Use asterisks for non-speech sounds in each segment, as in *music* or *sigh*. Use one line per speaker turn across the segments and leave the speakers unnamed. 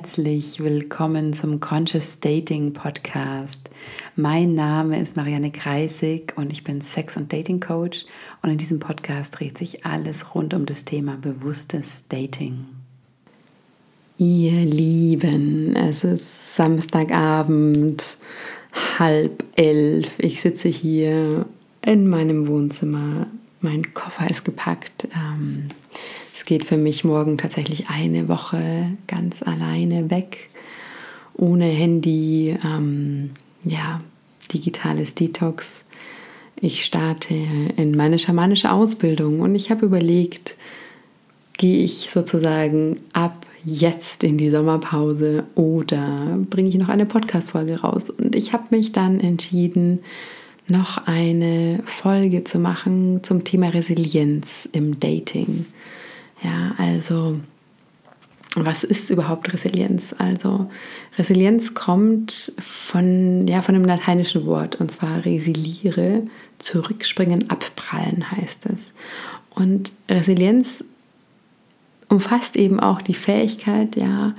herzlich willkommen zum Conscious Dating Podcast. Mein Name ist Marianne Kreisig und ich bin Sex- und Dating Coach und in diesem Podcast dreht sich alles rund um das Thema bewusstes Dating. Ihr Lieben, es ist Samstagabend, halb elf. Ich sitze hier in meinem Wohnzimmer. Mein Koffer ist gepackt. Ähm, es geht für mich morgen tatsächlich eine Woche ganz alleine weg, ohne Handy, ähm, ja, digitales Detox. Ich starte in meine schamanische Ausbildung und ich habe überlegt, gehe ich sozusagen ab jetzt in die Sommerpause oder bringe ich noch eine Podcast-Folge raus? Und ich habe mich dann entschieden, noch eine Folge zu machen zum Thema Resilienz im Dating. Ja, also was ist überhaupt Resilienz? Also Resilienz kommt von, ja, von einem lateinischen Wort und zwar resiliere, zurückspringen, abprallen heißt es. Und Resilienz umfasst eben auch die Fähigkeit, ja,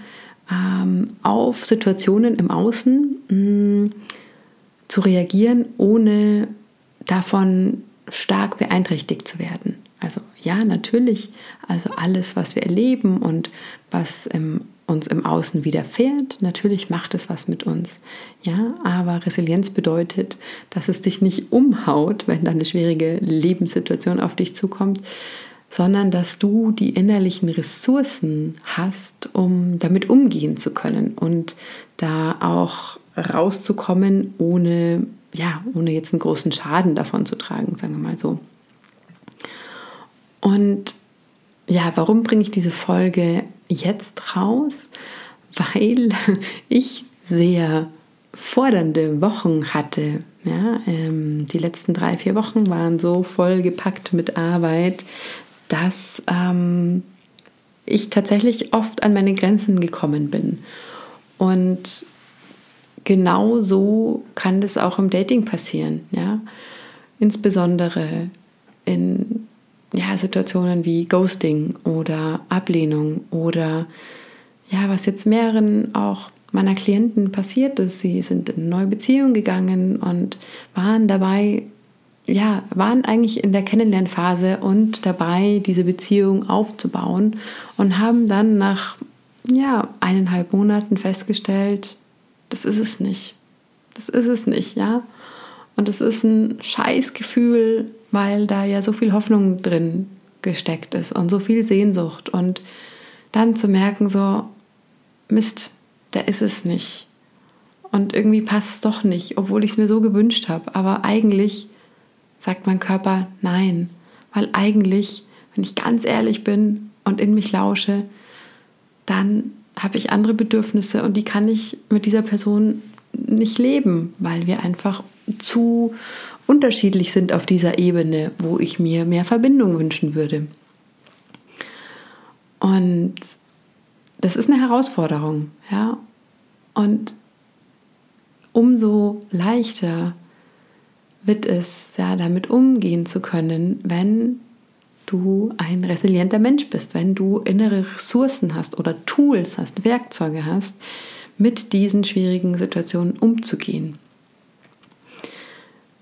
ähm, auf Situationen im Außen mh, mm, zu reagieren, ohne davon stark beeinträchtigt zu werden. Also ja, natürlich, also alles, was wir erleben und was im, uns im Außen widerfährt, natürlich macht es was mit uns. Ja, aber Resilienz bedeutet, dass es dich nicht umhaut, wenn da eine schwierige Lebenssituation auf dich zukommt, sondern dass du die innerlichen Ressourcen hast, um damit umgehen zu können und da auch rauszukommen, ohne ja, ohne jetzt einen großen Schaden davon zu tragen, sagen wir mal so. Und ja, warum bringe ich diese Folge jetzt raus? Weil *laughs* ich sehr fordernde Wochen hatte. Ja, ähm, die letzten drei, vier Wochen waren so voll gepackt mit Arbeit, dass ähm, ich tatsächlich oft an meine Grenzen gekommen bin. Und genau so kann das auch im Dating passieren. Ja? Insbesondere in ja, Situationen wie Ghosting oder Ablehnung oder ja, was jetzt mehreren auch meiner Klienten passiert ist. Sie sind in eine neue Beziehung gegangen und waren dabei, ja, waren eigentlich in der Kennenlernphase und dabei, diese Beziehung aufzubauen und haben dann nach ja, eineinhalb Monaten festgestellt, das ist es nicht. Das ist es nicht, ja. Und es ist ein Scheißgefühl, weil da ja so viel Hoffnung drin gesteckt ist und so viel Sehnsucht. Und dann zu merken, so, Mist, da ist es nicht. Und irgendwie passt es doch nicht, obwohl ich es mir so gewünscht habe. Aber eigentlich sagt mein Körper nein. Weil eigentlich, wenn ich ganz ehrlich bin und in mich lausche, dann habe ich andere Bedürfnisse und die kann ich mit dieser Person nicht leben, weil wir einfach zu unterschiedlich sind auf dieser Ebene, wo ich mir mehr Verbindung wünschen würde. Und das ist eine Herausforderung, ja. Und umso leichter wird es, ja, damit umgehen zu können, wenn du ein resilienter Mensch bist, wenn du innere Ressourcen hast oder Tools hast, Werkzeuge hast, mit diesen schwierigen Situationen umzugehen.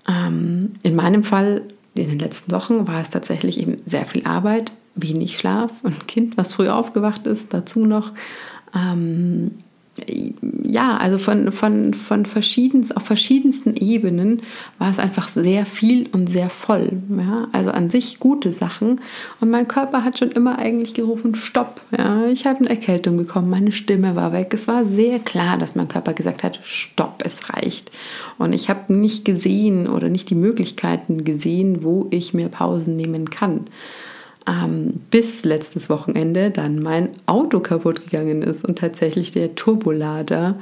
Ähm, in meinem Fall, in den letzten Wochen, war es tatsächlich eben sehr viel Arbeit, wenig Schlaf, ein Kind, was früh aufgewacht ist, dazu noch. Ähm, ja, also von, von, von verschiedens, auf verschiedensten Ebenen war es einfach sehr viel und sehr voll. Ja? Also an sich gute Sachen. Und mein Körper hat schon immer eigentlich gerufen, stopp. Ja? Ich habe eine Erkältung bekommen, meine Stimme war weg. Es war sehr klar, dass mein Körper gesagt hat, stopp, es reicht. Und ich habe nicht gesehen oder nicht die Möglichkeiten gesehen, wo ich mir Pausen nehmen kann ähm, bis letztes Wochenende dann mein Auto kaputt gegangen ist und tatsächlich der Turbolader,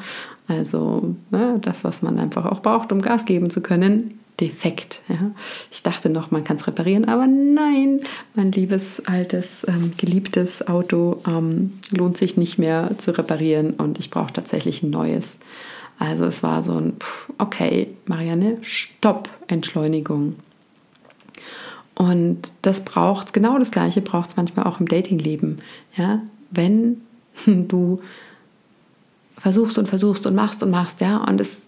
also ne, das, was man einfach auch braucht, um Gas geben zu können, defekt. Ja. Ich dachte noch, man kann es reparieren, aber nein, mein liebes, altes, ähm, geliebtes Auto ähm, lohnt sich nicht mehr zu reparieren und ich brauche tatsächlich ein neues. Also es war so ein, pff, okay, Marianne, Stopp, Entschleunigung. Und das braucht genau das Gleiche braucht es manchmal auch im Datingleben. Ja, wenn *laughs* du versuchst und versuchst und machst und machst, ja, und es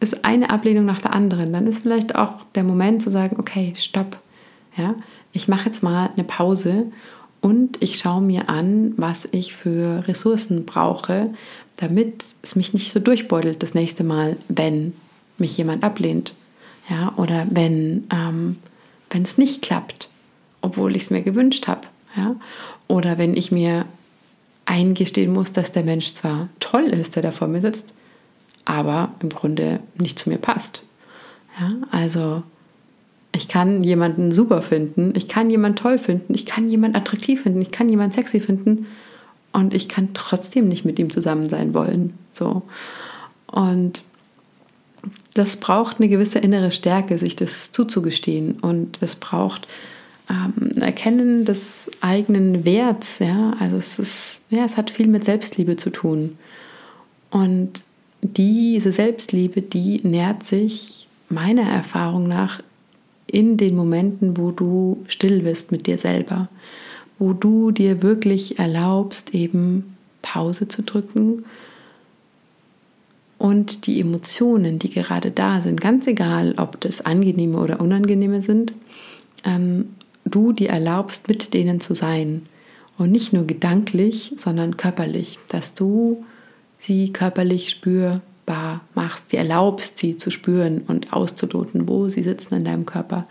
ist eine Ablehnung nach der anderen, dann ist vielleicht auch der Moment zu sagen, okay, stopp, ja, ich mache jetzt mal eine Pause und ich schaue mir an, was ich für Ressourcen brauche, damit es mich nicht so durchbeutelt das nächste Mal, wenn mich jemand ablehnt, ja, oder wenn ähm, wenn es nicht klappt, obwohl ich es mir gewünscht habe, ja, oder wenn ich mir eingestehen muss, dass der Mensch zwar toll ist, der da vor mir sitzt, aber im Grunde nicht zu mir passt. Ja, also ich kann jemanden super finden, ich kann jemanden toll finden, ich kann jemanden attraktiv finden, ich kann jemanden sexy finden und ich kann trotzdem nicht mit ihm zusammen sein wollen. So. Und das braucht eine gewisse innere Stärke, sich das zuzugestehen und es braucht ähm, Erkennen des eigenen Werts. Ja, also es ist, ja, es hat viel mit Selbstliebe zu tun und diese Selbstliebe, die nährt sich meiner Erfahrung nach in den Momenten, wo du still bist mit dir selber, wo du dir wirklich erlaubst, eben Pause zu drücken und die Emotionen, die gerade da sind, ganz egal, ob das angenehme oder unangenehme sind, ähm, du dir erlaubst, mit denen zu sein. Und nicht nur gedanklich, sondern körperlich, dass du sie körperlich spür, sichtbar machst, dir erlaubst, sie zu spüren und auszuloten, wo sie sitzen in deinem Körper,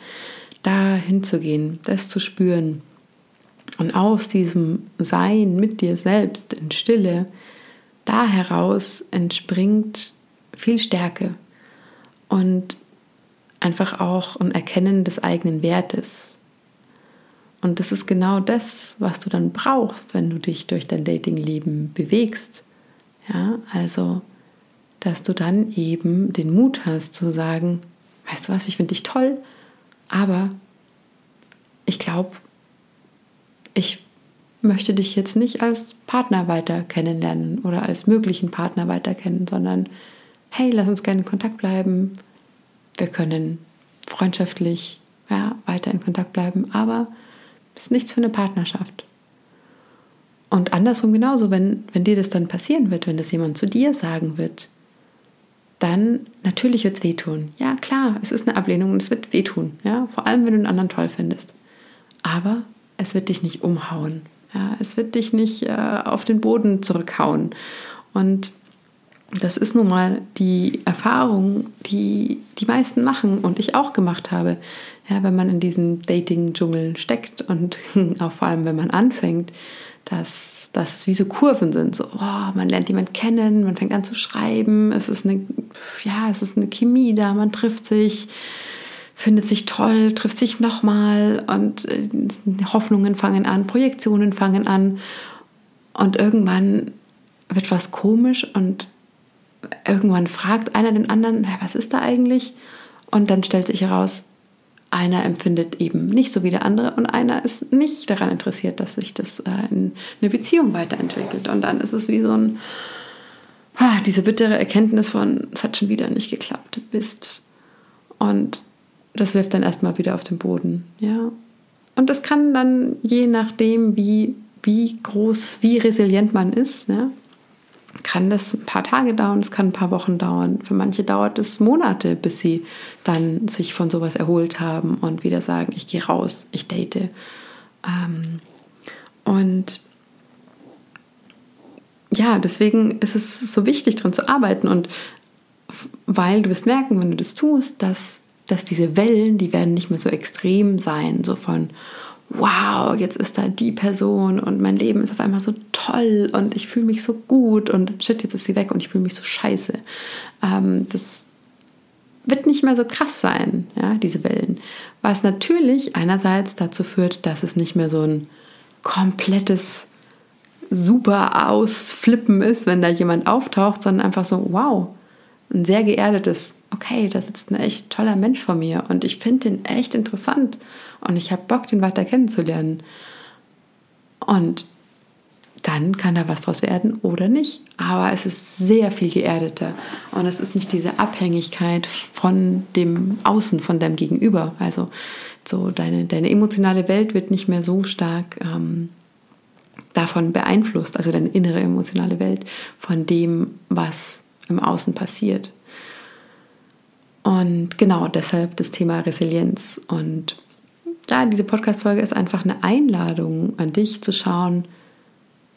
da hinzugehen, das zu spüren. Und aus diesem Sein mit dir selbst in Stille, da heraus entspringt viel Stärke und einfach auch ein Erkennen des eigenen Wertes. Und das ist genau das, was du dann brauchst, wenn du dich durch dein Datingleben bewegst. Ja, also dass du dann eben den Mut hast zu sagen, weißt du was, ich finde dich toll, aber ich glaube, ich möchte dich jetzt nicht als Partner weiter kennenlernen oder als möglichen Partner weiter kennen, sondern hey, lass uns gerne in Kontakt bleiben. Wir können freundschaftlich ja, weiter in Kontakt bleiben, aber es ist nichts für eine Partnerschaft. Und andersrum genauso, wenn, wenn dir das dann passieren wird, wenn das jemand zu dir sagen wird, dann natürlich wird es wehtun. Ja, klar, es ist eine Ablehnung und es wird wehtun. Ja, vor allem, wenn du einen anderen toll findest. Aber es wird dich nicht umhauen. Ja, es wird dich nicht äh, auf den Boden zurückhauen. Und das ist nun mal die Erfahrung, die die meisten machen und ich auch gemacht habe. Ja, wenn man in diesem Dating-Dschungel steckt und *laughs* auch vor allem, wenn man anfängt, dass dass es wie so Kurven sind. So, oh, man lernt jemanden kennen, man fängt an zu schreiben, es ist eine, ja, es ist eine Chemie da, man trifft sich, findet sich toll, trifft sich nochmal und äh, Hoffnungen fangen an, Projektionen fangen an und irgendwann wird was komisch und irgendwann fragt einer den anderen, was ist da eigentlich? Und dann stellt sich heraus, einer empfindet eben nicht so wie der andere und einer ist nicht daran interessiert, dass sich das äh, in eine Beziehung weiterentwickelt. Und dann ist es wie so ein, ah, diese bittere Erkenntnis von, es hat schon wieder nicht geklappt, Mist. Und das wirft dann erstmal wieder auf den Boden, ja. Und das kann dann je nachdem, wie, wie groß, wie resilient man ist, ja, kann das ein paar Tage dauern, es kann ein paar Wochen dauern. Für manche dauert es Monate, bis sie dann sich von sowas erholt haben und wieder sagen, ich gehe raus, ich date. Ähm, und ja, deswegen ist es so wichtig, daran zu arbeiten und weil du wirst merken, wenn du das tust, dass, dass diese Wellen, die werden nicht mehr so extrem sein, so von wow, jetzt ist da die Person und mein Leben ist auf einmal so toll und ich fühle mich so gut und shit, jetzt ist sie weg und ich fühle mich so scheiße. Ähm, das wird nicht mehr so krass sein, ja, diese Wellen. Was natürlich einerseits dazu führt, dass es nicht mehr so ein komplettes super Ausflippen ist, wenn da jemand auftaucht, sondern einfach so, wow, ein sehr geerdetes, okay, da sitzt ein echt toller Mensch vor mir und ich finde den echt interessant und ich habe Bock, den weiter kennenzulernen. Und dann kann da was draus werden oder nicht. Aber es ist sehr viel geerdeter und es ist nicht diese Abhängigkeit von dem Außen, von deinem Gegenüber. Also so deine, deine emotionale Welt wird nicht mehr so stark ähm, davon beeinflusst, also deine innere emotionale Welt, von dem, was im Außen passiert. Und genau deshalb das Thema Resilienz. Und ja, diese Podcast-Folge ist einfach eine Einladung an dich zu schauen,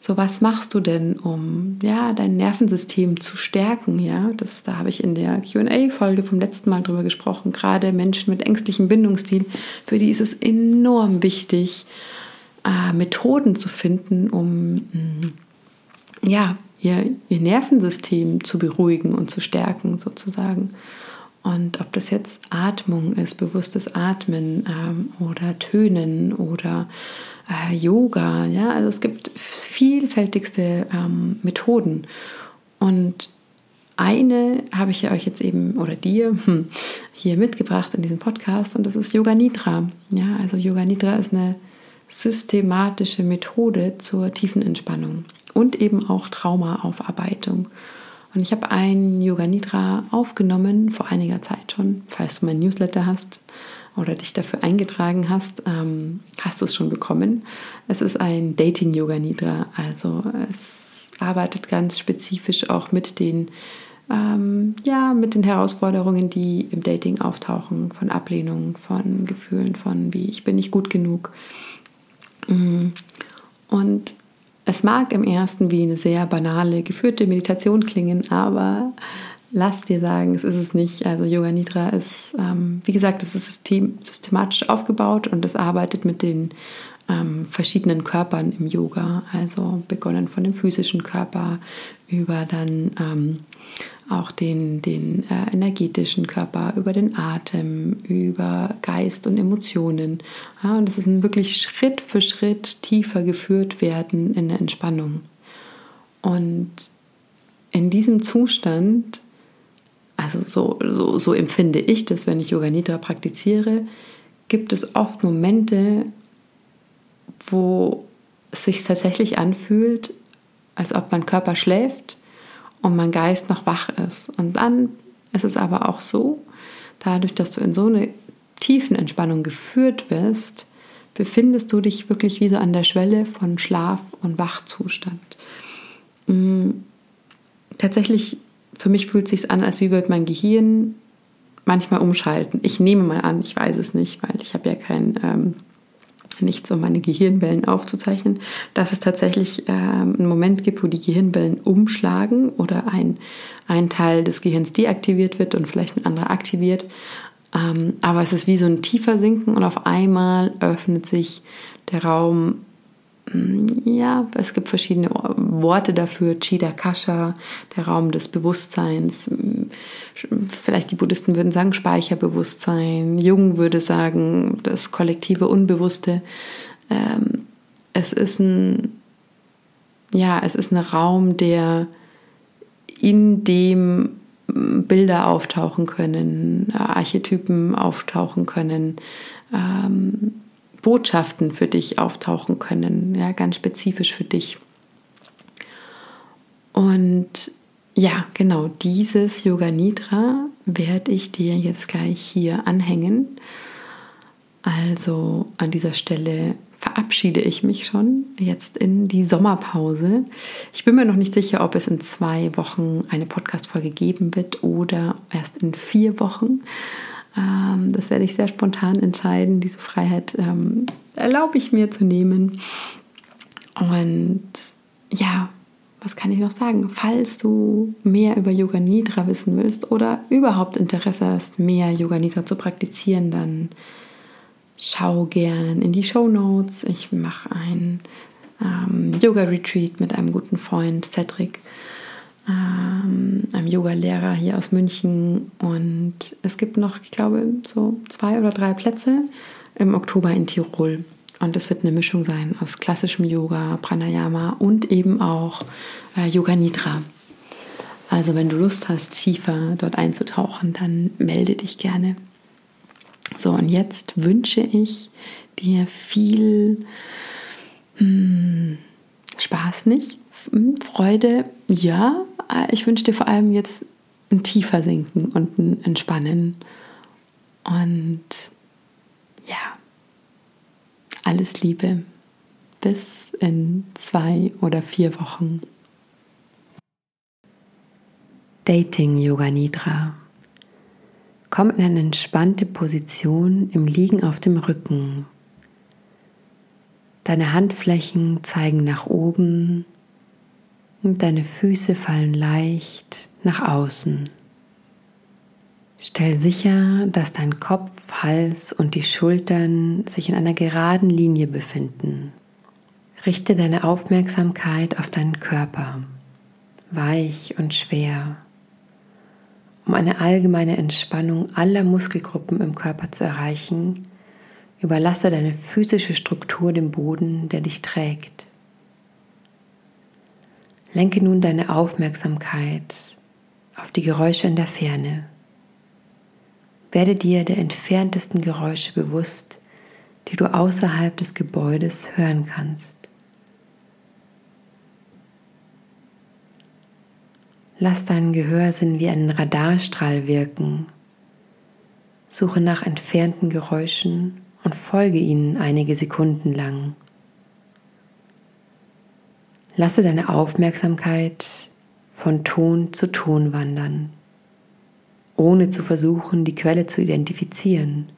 so was machst du denn, um ja, dein Nervensystem zu stärken? Ja, das, da habe ich in der QA-Folge vom letzten Mal drüber gesprochen. Gerade Menschen mit ängstlichem Bindungsstil, für die ist es enorm wichtig, äh, Methoden zu finden, um mh, mm, ja, ihr, ihr Nervensystem zu beruhigen und zu stärken, sozusagen. Und ob das jetzt Atmung ist, bewusstes Atmen ähm, oder Tönen oder äh, Yoga, ja, also es gibt vielfältigste ähm, Methoden. Und eine habe ich ja euch jetzt eben oder dir hm, hier mitgebracht in diesem Podcast und das ist Yoga Nidra. Ja, also Yoga Nidra ist eine systematische Methode zur tiefen Entspannung und eben auch Traumaaufarbeitung. Und ich habe ein Yoga Nidra aufgenommen vor einiger Zeit schon. Falls du mein Newsletter hast oder dich dafür eingetragen hast, ähm, hast du es schon bekommen. Es ist ein Dating Yoga Nidra. Also es arbeitet ganz spezifisch auch mit den ähm, ja, mit den Herausforderungen, die im Dating auftauchen, von Ablehnung, von Gefühlen, von wie ich bin nicht gut genug. Mm. Und es mag im ersten wie eine sehr banale, geführte Meditation klingen, aber lass dir sagen, es ist es nicht. Also Yoga Nidra ist, ähm, wie gesagt, es ist system, systematisch aufgebaut und es arbeitet mit den ähm, verschiedenen Körpern im Yoga. Also begonnen von dem physischen Körper über dann ähm, auch den, den äh, energetischen Körper, über den Atem, über Geist und Emotionen. Ja, und es ist ein wirklich Schritt für Schritt tiefer geführt werden in der Entspannung. Und in diesem Zustand, also so, so, so empfinde ich das, wenn ich Yoga Nidra praktiziere, gibt es oft Momente, wo es sich tatsächlich anfühlt, als ob mein Körper schläft und mein Geist noch wach ist. Und dann ist es aber auch so, dadurch, dass du in so eine tiefen Entspannung geführt bist, befindest du dich wirklich wie so an der Schwelle von Schlaf- und Wachzustand. Mhm. Tatsächlich, für mich fühlt es sich an, als wie würde mein Gehirn manchmal umschalten. Ich nehme mal an, ich weiß es nicht, weil ich habe ja kein ähm, nichts, um meine Gehirnwellen aufzuzeichnen, dass es tatsächlich äh, einen Moment gibt, wo die Gehirnwellen umschlagen oder ein, ein Teil des Gehirns deaktiviert wird und vielleicht ein anderer aktiviert. Ähm, aber es ist wie so ein tiefer Sinken und auf einmal öffnet sich der Raum ja, es gibt verschiedene Worte dafür. Chidakasha, der Raum des Bewusstseins. Mm, vielleicht die Buddhisten würden sagen Speicherbewusstsein. Jung würde sagen das kollektive Unbewusste. Ähm, es ist ein, ja, es ist ein Raum, der in dem Bilder auftauchen können, Archetypen auftauchen können. Ähm, Botschaften für dich auftauchen können, ja, ganz spezifisch für dich. Und ja, genau, dieses Yoga Nidra werde ich dir jetzt gleich hier anhängen. Also an dieser Stelle verabschiede ich mich schon jetzt in die Sommerpause. Ich bin mir noch nicht sicher, ob es in zwei Wochen eine Podcast-Folge geben wird oder erst in vier Wochen. Ähm, das werde ich sehr spontan entscheiden. Diese Freiheit ähm, erlaube ich mir zu nehmen. Und ja, was kann ich noch sagen? Falls du mehr über Yoga Nidra wissen willst oder überhaupt Interesse hast, mehr Yoga Nidra zu praktizieren, dann schau gern in die Show Notes. Ich mache ein ähm, Yoga Retreat mit einem guten Freund Cedric ähm, einem Yoga-Lehrer hier aus München. Und es gibt noch, ich glaube, so zwei oder drei Plätze im Oktober in Tirol. Und es wird eine Mischung sein aus klassischem Yoga, Pranayama und eben auch äh, Yoga Nidra. Also wenn du Lust hast, tiefer dort einzutauchen, dann melde dich gerne. So, und jetzt wünsche ich dir viel hm, Spaß nicht, Freude, ja, ich wünsche dir vor allem jetzt ein tiefer Sinken und ein Entspannen. Und ja, alles Liebe. Bis in zwei oder vier Wochen. Dating Yoga Nidra. Komm in eine entspannte Position im Liegen auf dem Rücken. Deine Handflächen zeigen nach oben und deine Füße fallen leicht nach außen. Stell sicher, dass dein Kopf, Hals und die Schultern sich in einer geraden Linie befinden. Richte deine Aufmerksamkeit auf deinen Körper, weich und schwer um eine allgemeine Entspannung aller Muskelgruppen im Körper zu erreichen, überlasse deine physische Struktur dem Boden, der dich trägt. Lenke nun deine Aufmerksamkeit auf die Geräusche in der Ferne. Werde dir der entferntesten Geräusche bewusst, die du außerhalb des Gebäudes hören kannst. Lass deinen Gehörsinn wie einen Radarstrahl wirken. Suche nach entfernten Geräuschen und folge ihnen einige Sekunden lang. Lasse deine Aufmerksamkeit von Ton zu Ton wandern, ohne zu versuchen, die Quelle zu identifizieren.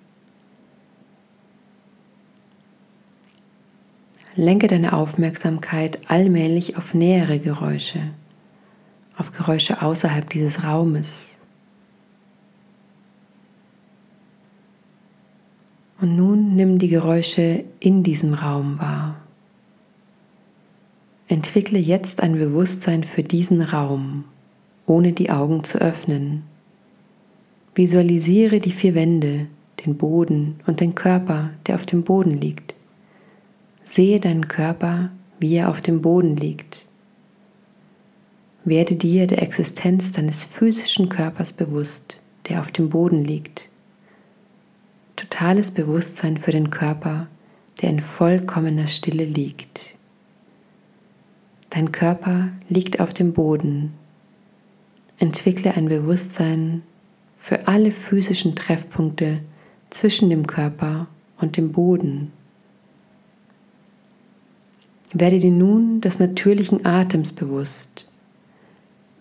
Lenke deine Aufmerksamkeit allmählich auf nähere Geräusche auf Geräusche außerhalb dieses Raumes. Und nun nimm die Geräusche in diesem Raum wahr. Entwickle jetzt ein Bewusstsein für diesen Raum, ohne die Augen zu öffnen. Visualisiere die vier Wände, den Boden und den Körper, der auf dem Boden liegt. Sehe deinen Körper, wie er auf dem Boden liegt. Werde dir der Existenz deines physischen Körpers bewusst, der auf dem Boden liegt. Totales Bewusstsein für den Körper, der in vollkommener Stille liegt. Dein Körper liegt auf dem Boden. Entwickle ein Bewusstsein für alle physischen Treffpunkte zwischen dem Körper und dem Boden. Werde dir nun des natürlichen Atems bewusst,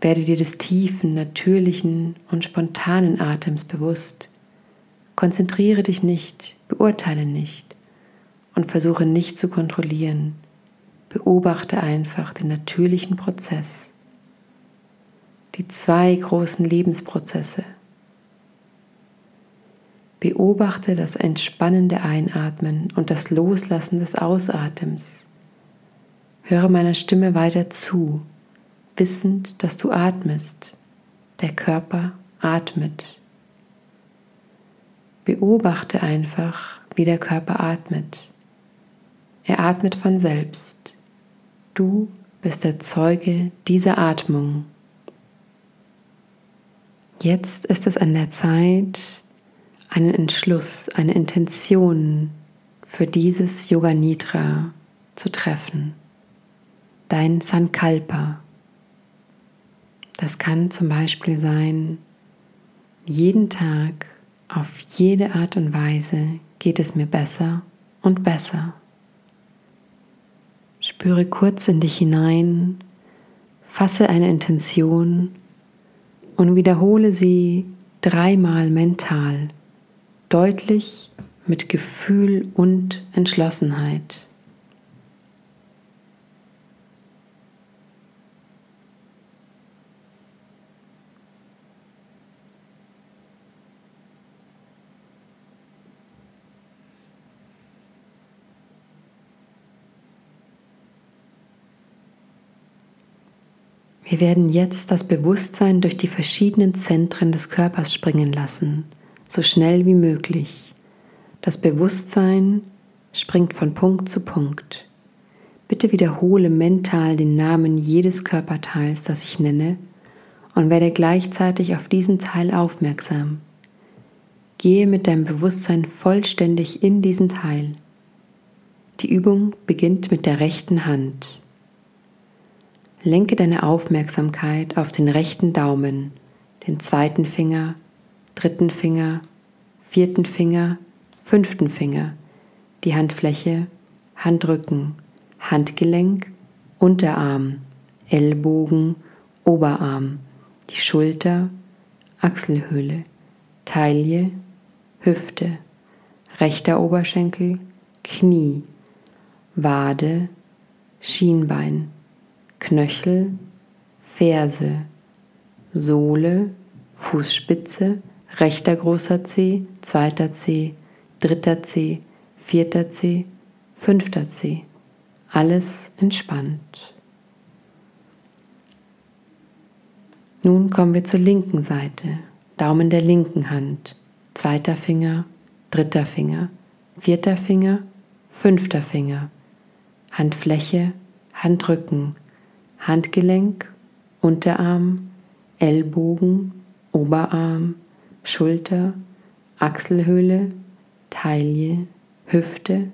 werde dir des tiefen, natürlichen und spontanen Atems bewusst. Konzentriere dich nicht, beurteile nicht und versuche nicht zu kontrollieren. Beobachte einfach den natürlichen Prozess. Die zwei großen Lebensprozesse. Beobachte das entspannende Einatmen und das Loslassen des Ausatems. Höre meiner Stimme weiter zu wissend, dass du atmest. Der Körper atmet. Beobachte einfach, wie der Körper atmet. Er atmet von selbst. Du bist der Zeuge dieser Atmung. Jetzt ist es an der Zeit, einen Entschluss, eine Intention für dieses Yoga Nidra zu treffen. Dein Sankalpa. Das kann zum Beispiel sein, jeden Tag auf jede Art und Weise geht es mir besser und besser. Spüre kurz in dich hinein, fasse eine Intention und wiederhole sie dreimal mental, deutlich mit Gefühl und Entschlossenheit. Wir werden jetzt das Bewusstsein durch die verschiedenen Zentren des Körpers springen lassen, so schnell wie möglich. Das Bewusstsein springt von Punkt zu Punkt. Bitte wiederhole mental den Namen jedes Körperteils, das ich nenne, und werde gleichzeitig auf diesen Teil aufmerksam. Gehe mit deinem Bewusstsein vollständig in diesen Teil. Die Übung beginnt mit der rechten Hand. Lenke deine Aufmerksamkeit auf den rechten Daumen, den zweiten Finger, dritten Finger, vierten Finger, fünften Finger, die Handfläche, Handrücken, Handgelenk, Unterarm, Ellbogen, Oberarm, die Schulter, Achselhöhle, Taille, Hüfte, rechter Oberschenkel, Knie, Wade, Schienbein, Knöchel, Ferse, Sohle, Fußspitze, rechter großer Zeh, zweiter Zeh, dritter Zeh, vierter Zeh, fünfter Zeh. Alles entspannt. Nun kommen wir zur linken Seite. Daumen der linken Hand, zweiter Finger, dritter Finger, vierter Finger, fünfter Finger, Handfläche, Handrücken, Handgelenk, Unterarm, Ellbogen, Oberarm, Schulter, Achselhöhle, Taille, Hüfte,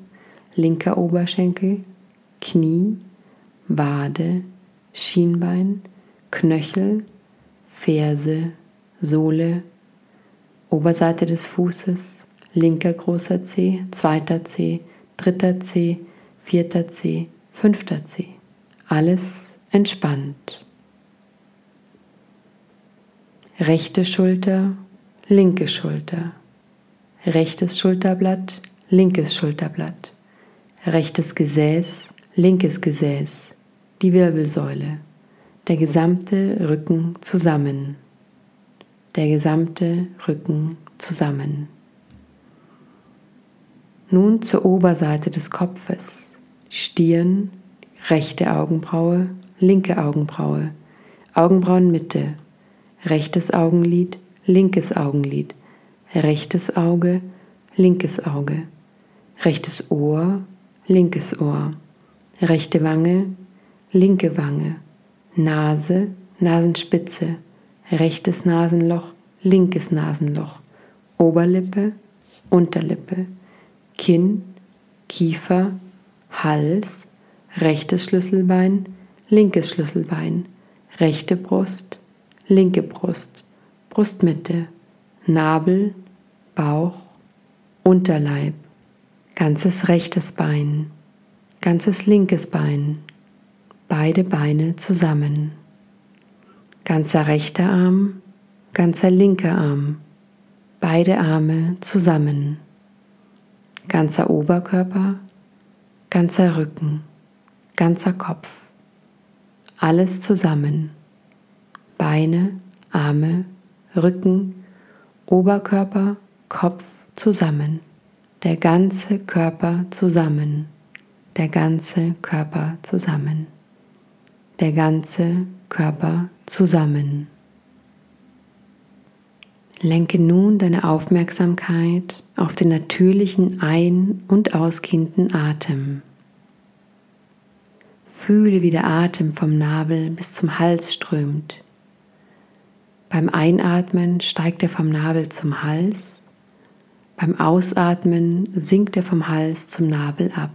linker Oberschenkel, Knie, Wade, Schienbein, Knöchel, Ferse, Sohle, Oberseite des Fußes, linker großer Zeh, zweiter Zeh, dritter Zeh, vierter Zeh, fünfter Zeh. Alles entspannt. Rechte Schulter, linke Schulter. Rechtes Schulterblatt, linkes Schulterblatt. Rechtes Gesäß, linkes Gesäß. Die Wirbelsäule. Der gesamte Rücken zusammen. Der gesamte Rücken zusammen. Nun zur Oberseite des Kopfes. Stirn, rechte Augenbraue, linke Augenbraue, Augenbrauenmitte, rechtes Augenlid, linkes Augenlid, rechtes Auge, linkes Auge, rechtes Ohr, linkes Ohr, rechte Wange, linke Wange, Nase, Nasenspitze, rechtes Nasenloch, linkes Nasenloch, Oberlippe, Unterlippe, Kinn, Kiefer, Hals, rechtes Schlüsselbein, linkes Schlüsselbein, rechte Brust, linke Brust, Brustmitte, Nabel, Bauch, Unterleib, ganzes rechtes Bein, ganzes linkes Bein, beide Beine zusammen, ganzer rechter Arm, ganzer linker Arm, beide Arme zusammen, ganzer Oberkörper, ganzer Rücken, ganzer Kopf, alles zusammen. Beine, Arme, Rücken, Oberkörper, Kopf zusammen. Der ganze Körper zusammen. Der ganze Körper zusammen. Der ganze Körper zusammen. Lenke nun deine Aufmerksamkeit auf den natürlichen ein- und ausgehenden Atem. Fühle, wie der Atem vom Nabel bis zum Hals strömt. Beim Einatmen steigt er vom Nabel zum Hals, beim Ausatmen sinkt er vom Hals zum Nabel ab.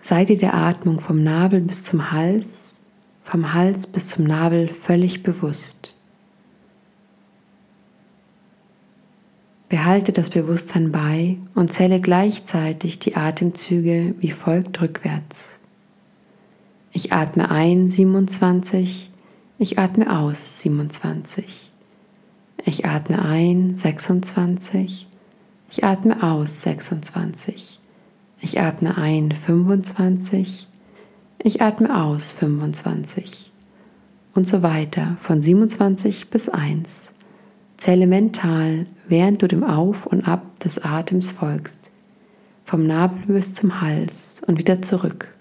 Sei dir der Atmung vom Nabel bis zum Hals, vom Hals bis zum Nabel völlig bewusst. Behalte das Bewusstsein bei und zähle gleichzeitig die Atemzüge wie folgt rückwärts. Ich atme ein 27, ich atme aus 27. Ich atme ein 26, ich atme aus 26. Ich atme ein 25, ich atme aus 25 und so weiter von 27 bis 1. Zähle mental, während du dem Auf und Ab des Atems folgst, vom Nabel bis zum Hals und wieder zurück.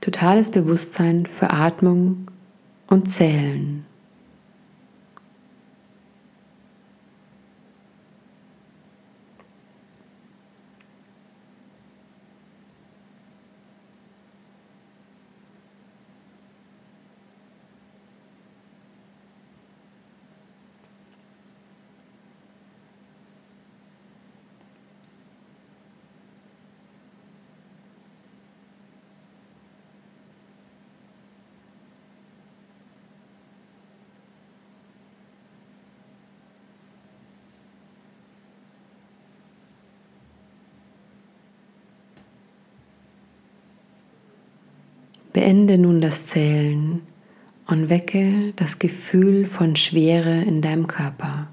Totales Bewusstsein für Atmung und Zählen. Beende nun das Zählen und wecke das Gefühl von Schwere in deinem Körper,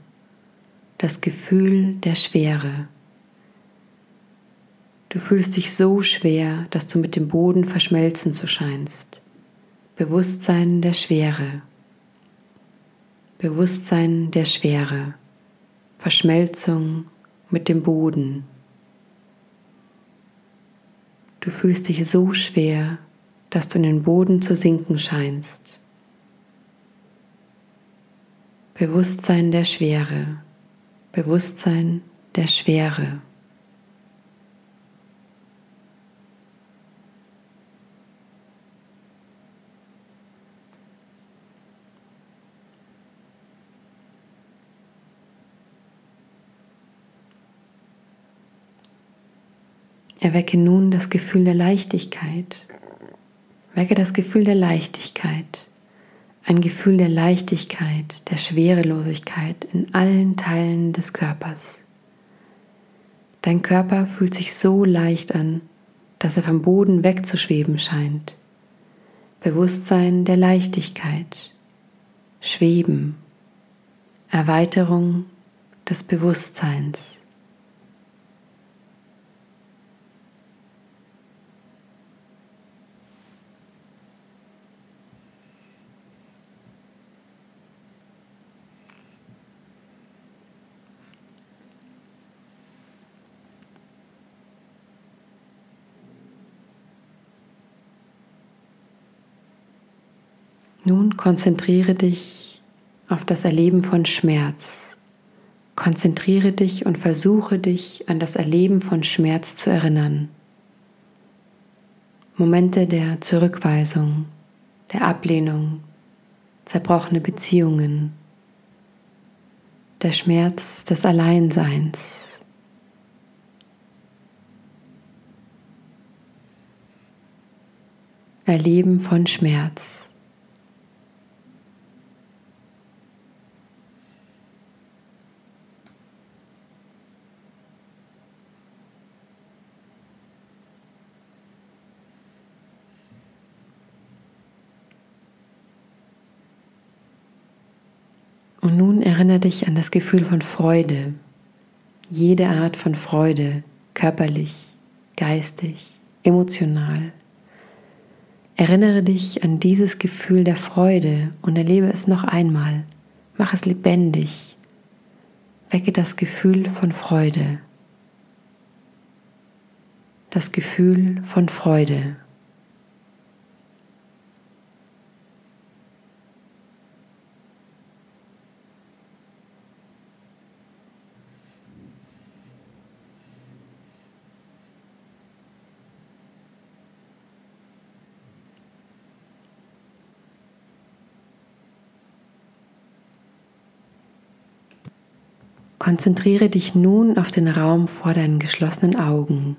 das Gefühl der Schwere. Du fühlst dich so schwer, dass du mit dem Boden verschmelzen zu scheinst. Bewusstsein der Schwere. Bewusstsein der Schwere. Verschmelzung mit dem Boden. Du fühlst dich so schwer, dass du in den Boden zu sinken scheinst. Bewusstsein der Schwere. Bewusstsein der Schwere. Erwecke nun das Gefühl der Leichtigkeit. Wecke das Gefühl der Leichtigkeit. Ein Gefühl der Leichtigkeit, der Schwerelosigkeit in allen Teilen des Körpers. Dein Körper fühlt sich so leicht an, dass er vom Boden wegzuschweben scheint. Bewusstsein der Leichtigkeit, Schweben, Erweiterung des Bewusstseins. Nun konzentriere dich auf das Erleben von Schmerz. Konzentriere dich und versuche dich an das Erleben von Schmerz zu erinnern. Momente der Zurückweisung, der Ablehnung, zerbrochene Beziehungen, der Schmerz des Alleinseins. Erleben von Schmerz. Und nun erinnere dich an das Gefühl von Freude, jede Art von Freude, körperlich, geistig, emotional. Erinnere dich an dieses Gefühl der Freude und erlebe es noch einmal. Mach es lebendig. Wecke das Gefühl von Freude. Das Gefühl von Freude. Konzentriere dich nun auf den Raum vor deinen geschlossenen Augen.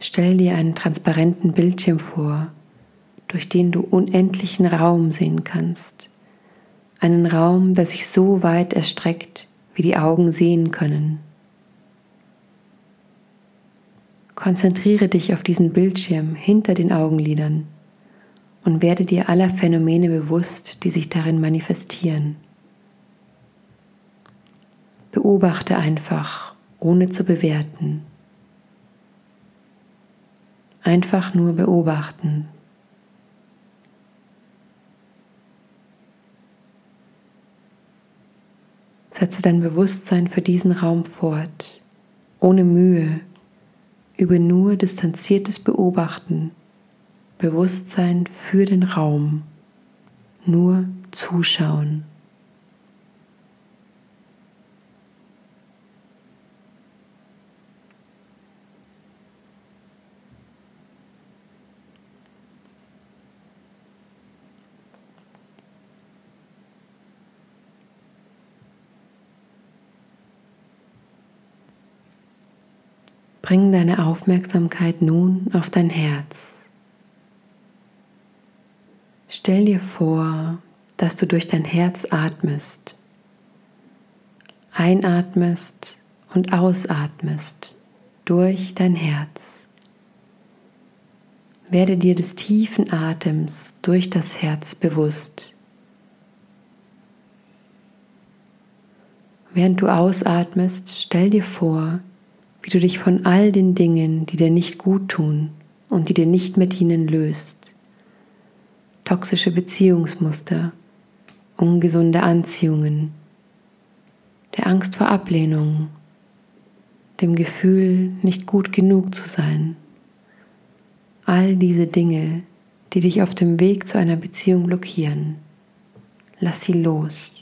Stell dir einen transparenten Bildschirm vor, durch den du unendlichen Raum sehen kannst. Einen Raum, der sich so weit erstreckt, wie die Augen sehen können. Konzentriere dich auf diesen Bildschirm hinter den Augenlidern und werde dir aller Phänomene bewusst, die sich darin manifestieren. Beobachte einfach, ohne zu bewerten. Einfach nur beobachten. Setze dein Bewusstsein für diesen Raum fort, ohne Mühe, über nur distanziertes Beobachten, Bewusstsein für den Raum, nur zuschauen. Bring deine Aufmerksamkeit nun auf dein Herz. Stell dir vor, dass du durch dein Herz atmest, einatmest und ausatmest durch dein Herz. werde dir des tiefen Atems durch das Herz bewusst. Während du ausatmest, stell dir vor, wie du dich von all den Dingen, die dir nicht gut tun und die dir nicht mehr dienen, löst. Toxische Beziehungsmuster, ungesunde Anziehungen, der Angst vor Ablehnung, dem Gefühl, nicht gut genug zu sein. All diese Dinge, die dich auf dem Weg zu einer Beziehung blockieren, lass sie los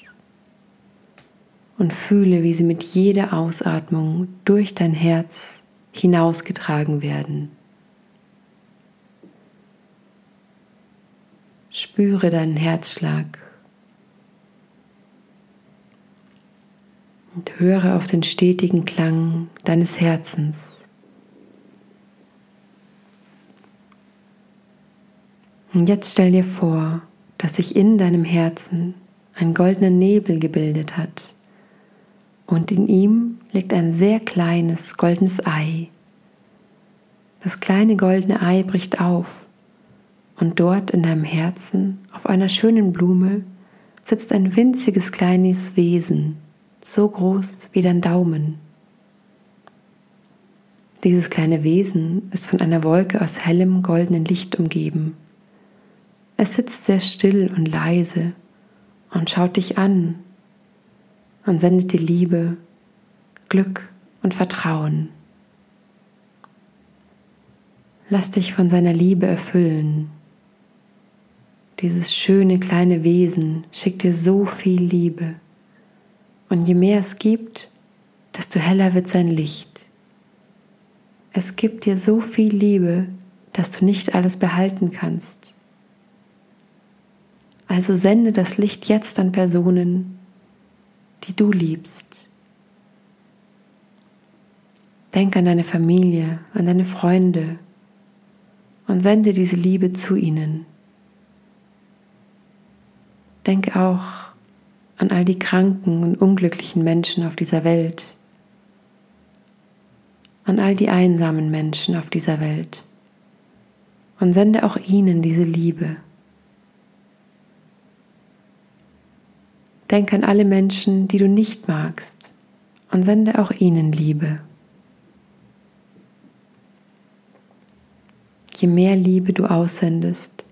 und fühle, wie sie mit jeder Ausatmung durch dein Herz hinausgetragen werden. Spüre deinen Herzschlag und höre auf den stetigen Klang deines Herzens. Und jetzt stell dir vor, dass sich in deinem Herzen ein goldener Nebel gebildet hat und in ihm liegt ein sehr kleines goldenes Ei. Das kleine goldene Ei bricht auf und dort in deinem Herzen auf einer schönen Blume sitzt ein winziges kleines Wesen, so groß wie dein Daumen. Dieses kleine Wesen ist von einer Wolke aus hellem goldenen Licht umgeben. Es sitzt sehr still und leise und schaut dich an und sendet dir Liebe, Glück und Vertrauen. Lass dich von seiner Liebe erfüllen. Dieses schöne kleine Wesen schickt dir so viel Liebe. Und je mehr es gibt, desto heller wird sein Licht. Es gibt dir so viel Liebe, dass du nicht alles behalten kannst. Also sende das Licht jetzt an Personen, die du liebst. Denk an deine Familie, an deine Freunde und sende diese Liebe zu ihnen. Denk auch an all die kranken und unglücklichen Menschen auf dieser Welt, an all die einsamen Menschen auf dieser Welt und sende auch ihnen diese Liebe. Denk an alle Menschen, die du nicht magst und sende auch ihnen Liebe. Je mehr Liebe du aussendest,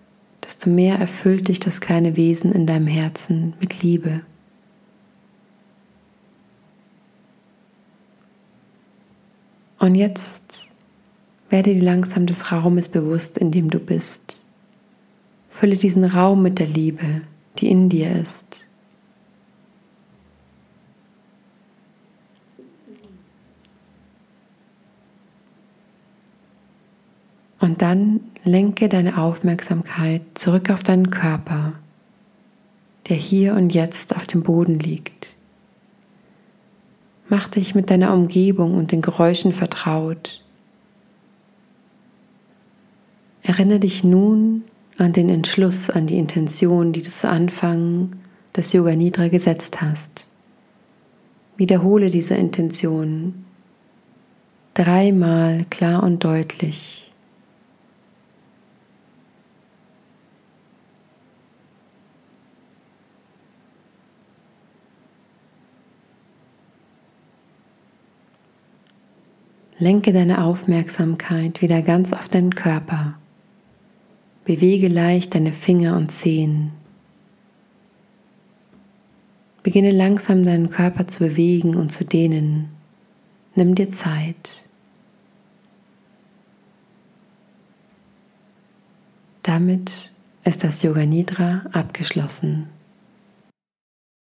desto mehr erfüllt dich das kleine Wesen in deinem Herzen mit Liebe. Und jetzt werde dir langsam des Raumes bewusst, in dem du bist. Fülle diesen Raum mit der Liebe, die in dir ist. Und dann lenke deine Aufmerksamkeit zurück auf deinen Körper, der hier und jetzt auf dem Boden liegt. Mach dich mit deiner Umgebung und den Geräuschen vertraut. Erinnere dich nun an den Entschluss, an die Intention, die du zu Anfang des Yoga Nidra gesetzt hast. Wiederhole diese Intention dreimal klar und deutlich. Lenke deine Aufmerksamkeit wieder ganz auf deinen Körper. Bewege leicht deine Finger und Zehen. Beginne langsam deinen Körper zu bewegen und zu dehnen. Nimm dir Zeit. Damit ist das Yoga Nidra abgeschlossen.